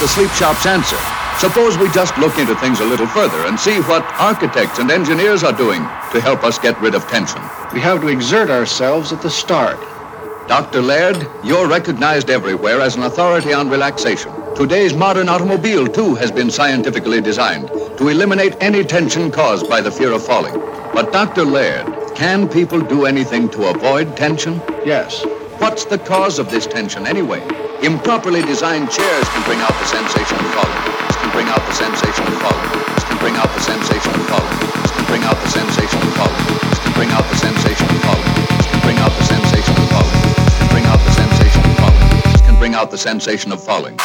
the sleep shop's answer. Suppose we just look into things a little further and see what architects and engineers are doing to help us get rid of tension. We have to exert ourselves at the start. Dr. Laird, you're recognized everywhere as an authority on relaxation. Today's modern automobile, too, has been scientifically designed to eliminate any tension caused by the fear of falling. But, Dr. Laird, can people do anything to avoid tension? Yes. What's the cause of this tension, anyway? Improperly designed chairs can bring out the sensation of falling. Can bring out the sensation of falling. Can bring out the sensation of falling. Can bring out the sensation of falling. Can bring out the sensation of falling. Can bring out the sensation of falling. Can bring out the sensation of falling. Can bring out the sensation of falling.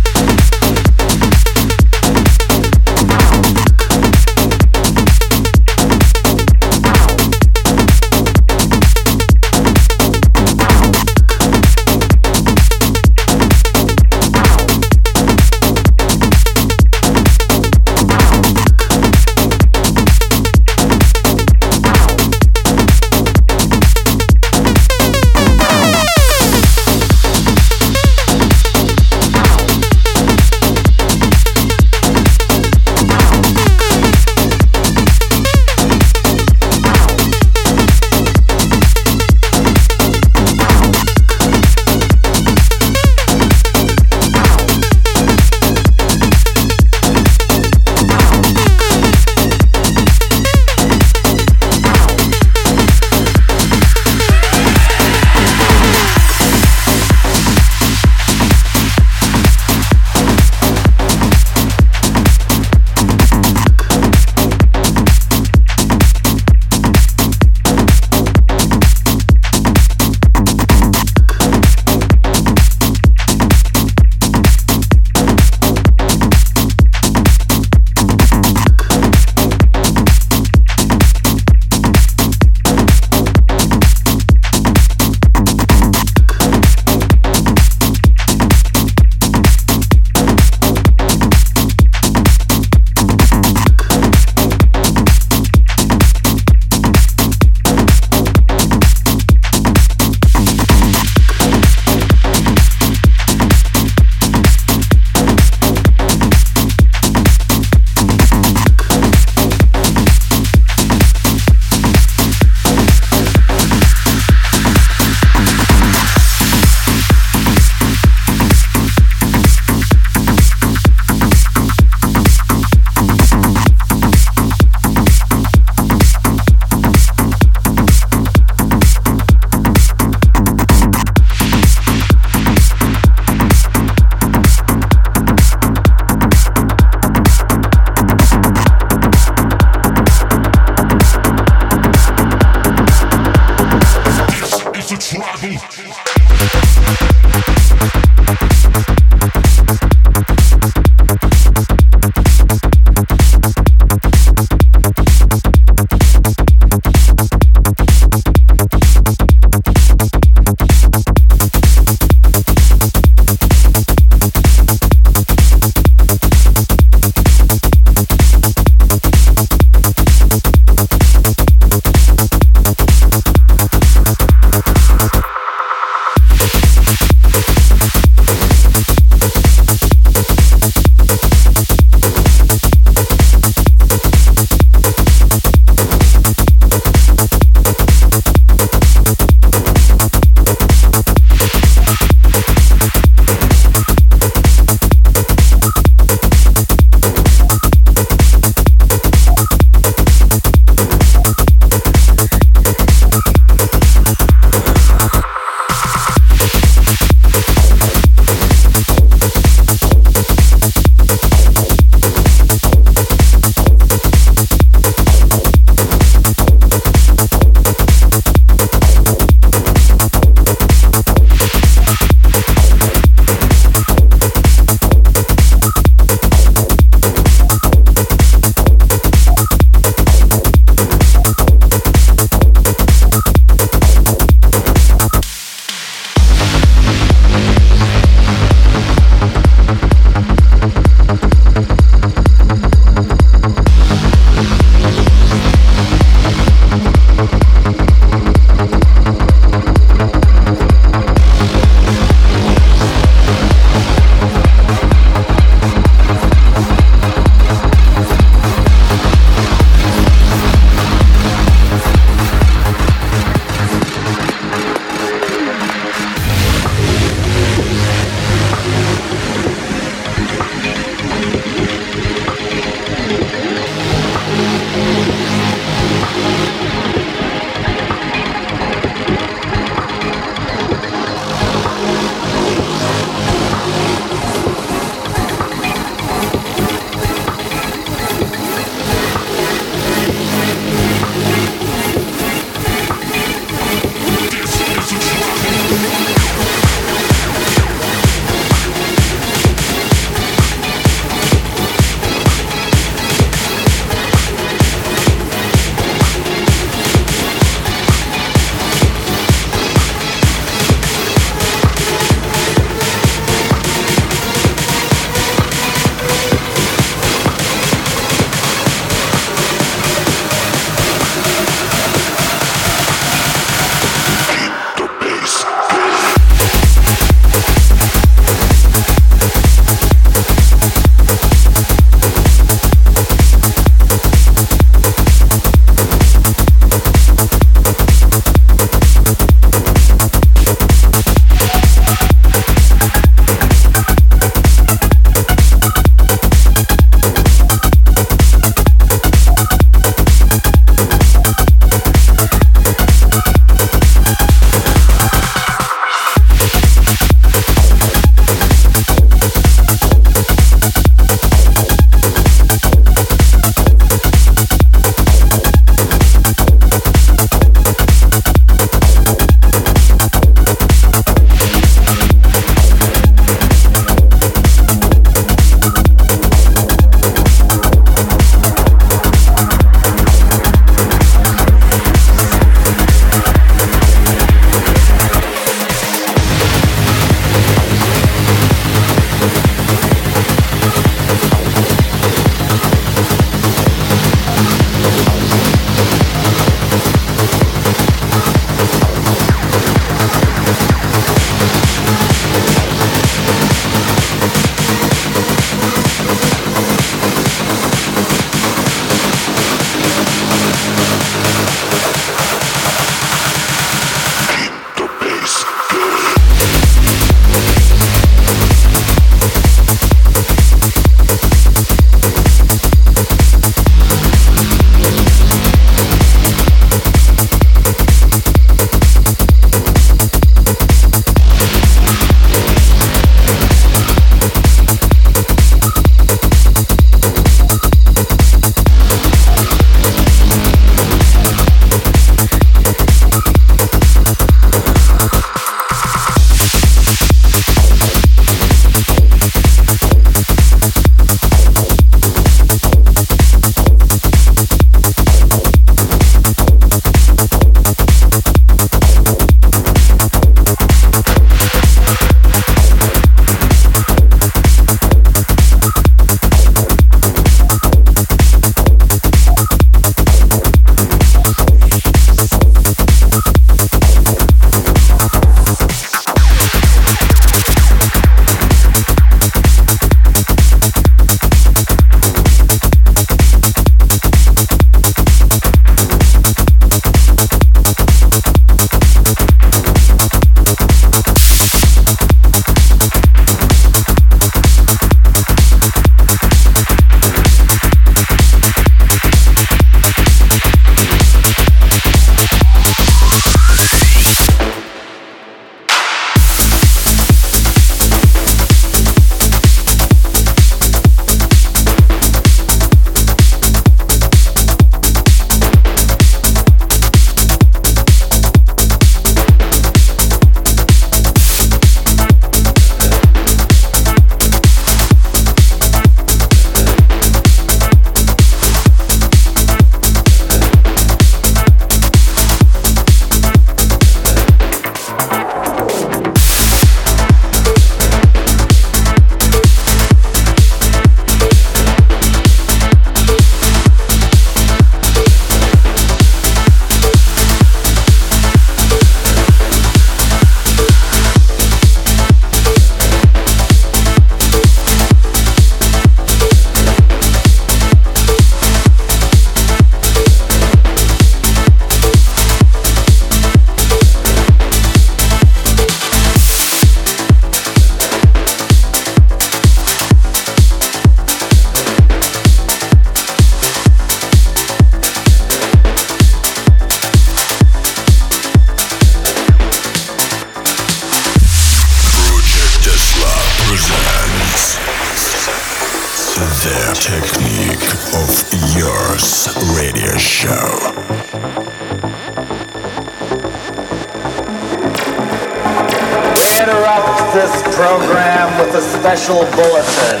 Program with a special bulletin.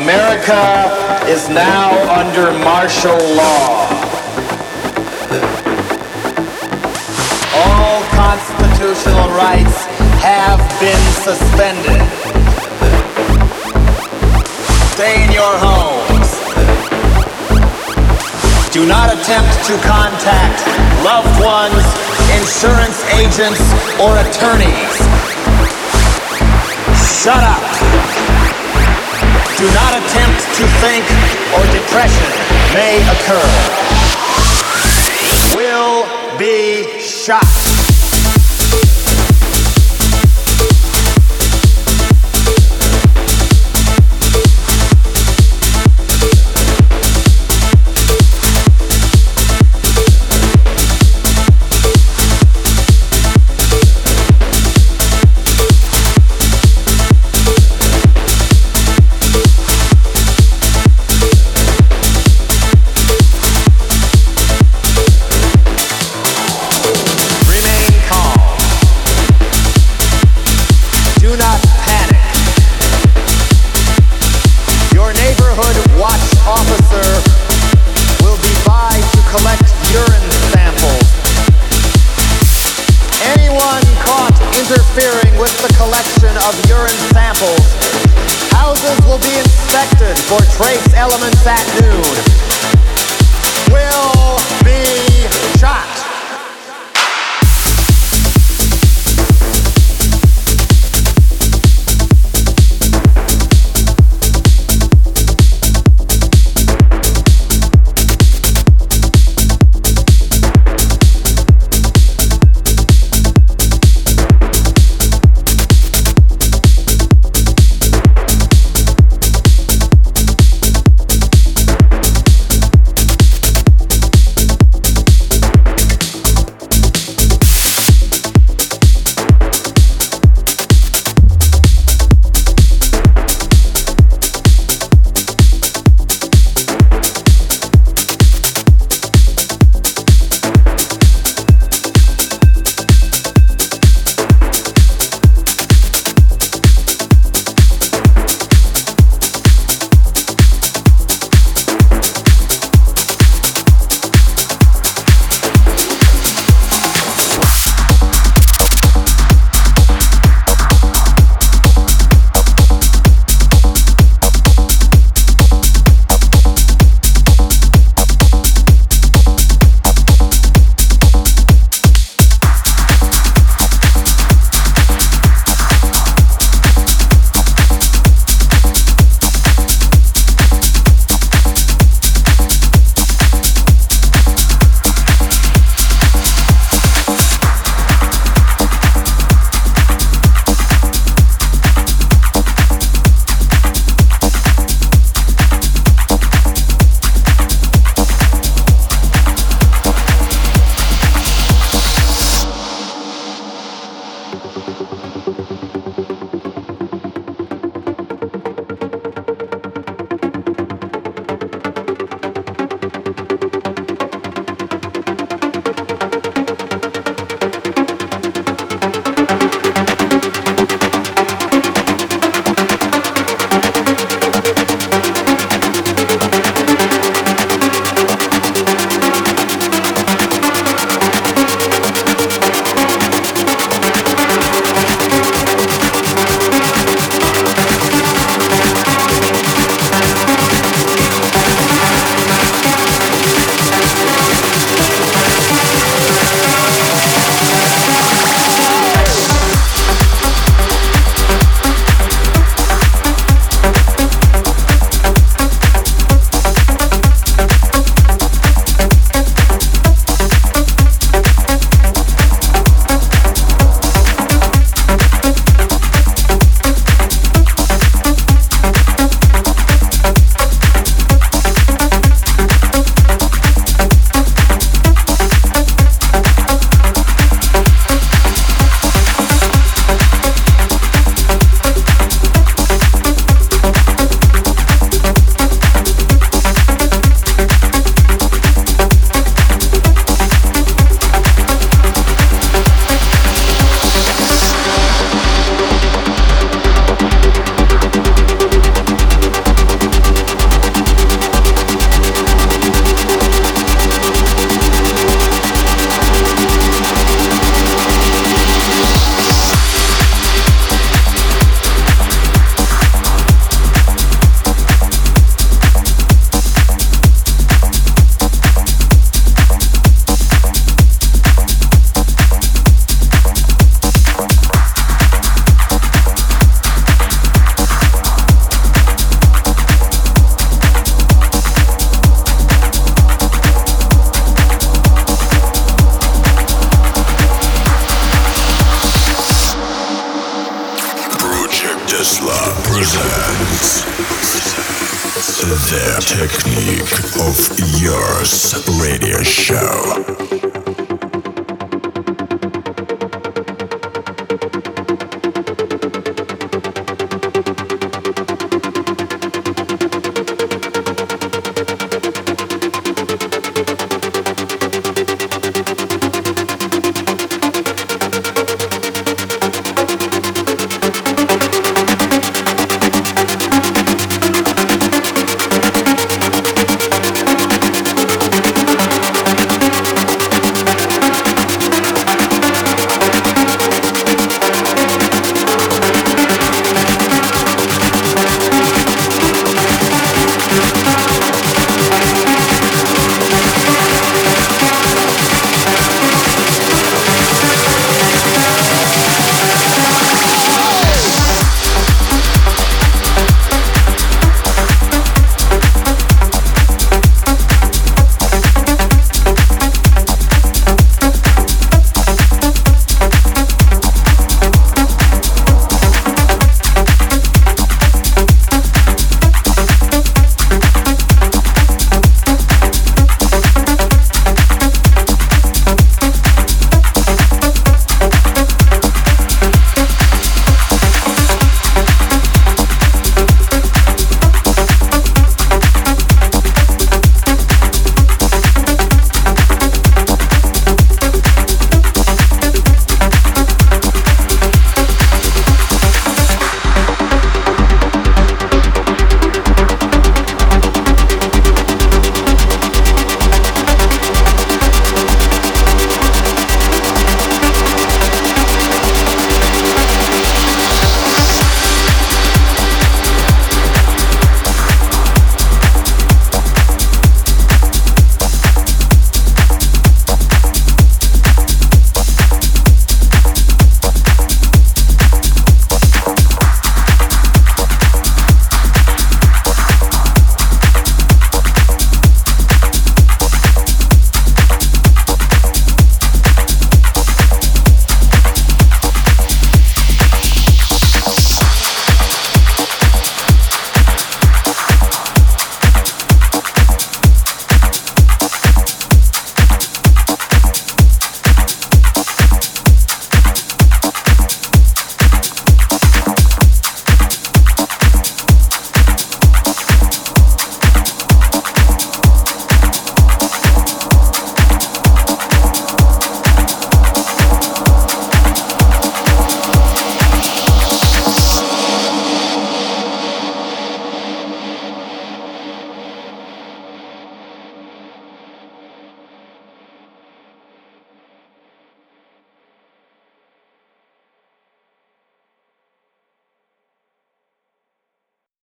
America is now under martial law. All constitutional rights have been suspended. Stay in your homes. Do not attempt to contact loved ones, insurance agents, or attorneys. Shut up. Do not attempt to think or depression may occur. Will be shot. interfering with the collection of urine samples. Houses will be inspected for trace elements at noon. Will be shot.